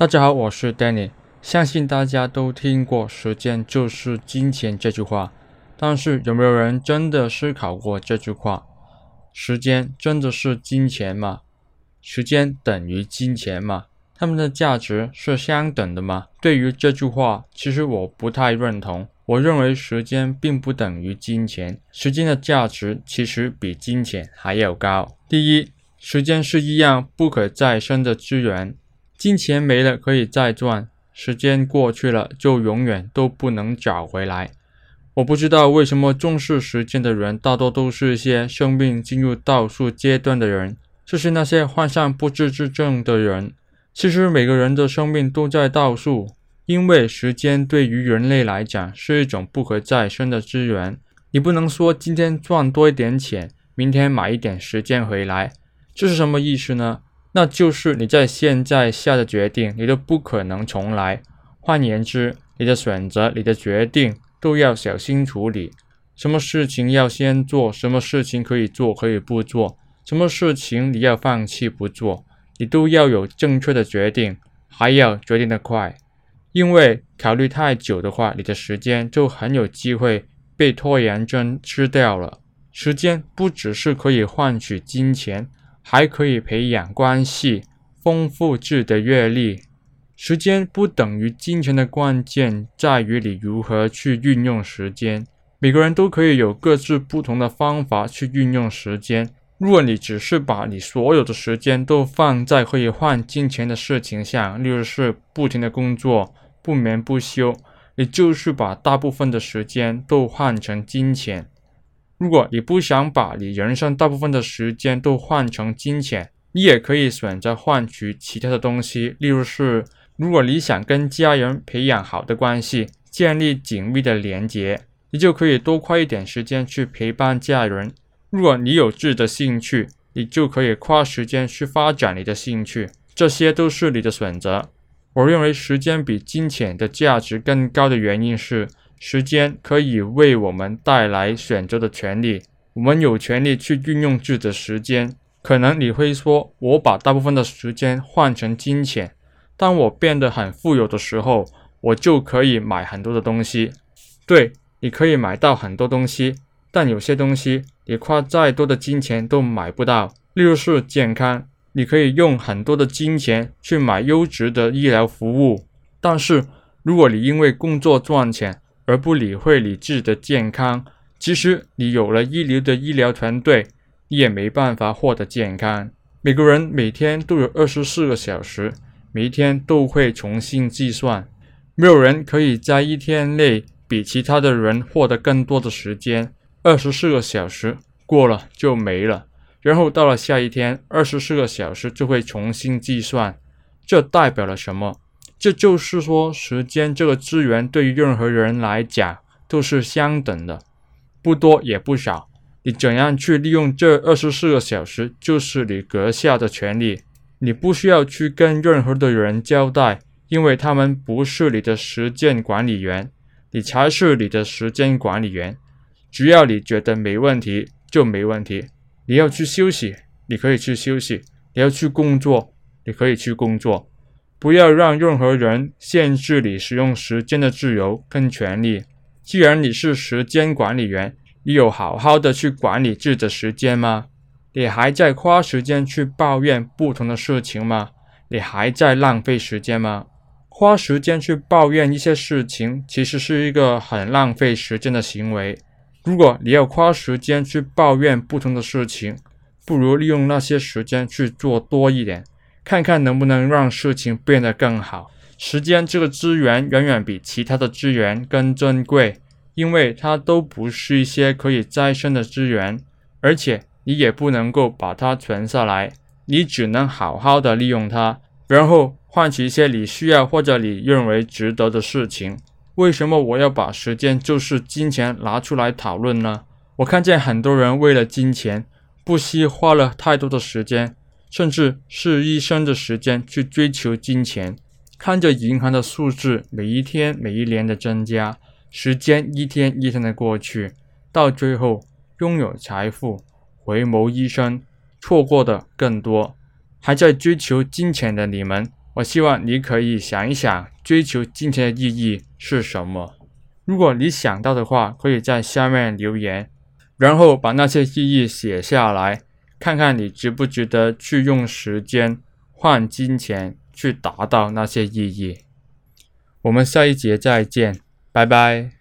大家好，我是 Danny。相信大家都听过“时间就是金钱”这句话，但是有没有人真的思考过这句话？时间真的是金钱吗？时间等于金钱吗？它们的价值是相等的吗？对于这句话，其实我不太认同。我认为时间并不等于金钱，时间的价值其实比金钱还要高。第一，时间是一样不可再生的资源。金钱没了可以再赚，时间过去了就永远都不能找回来。我不知道为什么重视时间的人大多都是一些生命进入倒数阶段的人，就是那些患上不治之症的人。其实每个人的生命都在倒数，因为时间对于人类来讲是一种不可再生的资源。你不能说今天赚多一点钱，明天买一点时间回来，这是什么意思呢？那就是你在现在下的决定，你都不可能重来。换言之，你的选择、你的决定都要小心处理。什么事情要先做，什么事情可以做，可以不做，什么事情你要放弃不做，你都要有正确的决定，还要决定得快。因为考虑太久的话，你的时间就很有机会被拖延症吃掉了。时间不只是可以换取金钱。还可以培养关系，丰富自己的阅历。时间不等于金钱的关键在于你如何去运用时间。每个人都可以有各自不同的方法去运用时间。如果你只是把你所有的时间都放在可以换金钱的事情上，例如是不停的工作，不眠不休，你就是把大部分的时间都换成金钱。如果你不想把你人生大部分的时间都换成金钱，你也可以选择换取其他的东西。例如是，如果你想跟家人培养好的关系，建立紧密的连结，你就可以多花一点时间去陪伴家人。如果你有自己的兴趣，你就可以花时间去发展你的兴趣。这些都是你的选择。我认为时间比金钱的价值更高的原因是。时间可以为我们带来选择的权利，我们有权利去运用自己的时间。可能你会说，我把大部分的时间换成金钱，当我变得很富有的时候，我就可以买很多的东西。对，你可以买到很多东西，但有些东西你花再多的金钱都买不到。例如是健康，你可以用很多的金钱去买优质的医疗服务，但是如果你因为工作赚钱，而不理会你自己的健康，即使你有了一流的医疗团队，你也没办法获得健康。每个人每天都有二十四个小时，每天都会重新计算。没有人可以在一天内比其他的人获得更多的时间。二十四个小时过了就没了，然后到了下一天，二十四个小时就会重新计算。这代表了什么？这就是说，时间这个资源对于任何人来讲都是相等的，不多也不少。你怎样去利用这二十四个小时，就是你阁下的权利。你不需要去跟任何的人交代，因为他们不是你的时间管理员，你才是你的时间管理员。只要你觉得没问题，就没问题。你要去休息，你可以去休息；你要去工作，你可以去工作。不要让任何人限制你使用时间的自由跟权利。既然你是时间管理员，你有好好的去管理自己的时间吗？你还在花时间去抱怨不同的事情吗？你还在浪费时间吗？花时间去抱怨一些事情，其实是一个很浪费时间的行为。如果你要花时间去抱怨不同的事情，不如利用那些时间去做多一点。看看能不能让事情变得更好。时间这个资源远远比其他的资源更珍贵，因为它都不是一些可以再生的资源，而且你也不能够把它存下来，你只能好好的利用它，然后换取一些你需要或者你认为值得的事情。为什么我要把时间就是金钱拿出来讨论呢？我看见很多人为了金钱，不惜花了太多的时间。甚至是一生的时间去追求金钱，看着银行的数字每一天、每一年的增加，时间一天一天的过去，到最后拥有财富，回眸一生，错过的更多。还在追求金钱的你们，我希望你可以想一想，追求金钱的意义是什么？如果你想到的话，可以在下面留言，然后把那些意义写下来，看看你值不值得去用时间换金钱去达到那些意义。我们下一节再见，拜拜。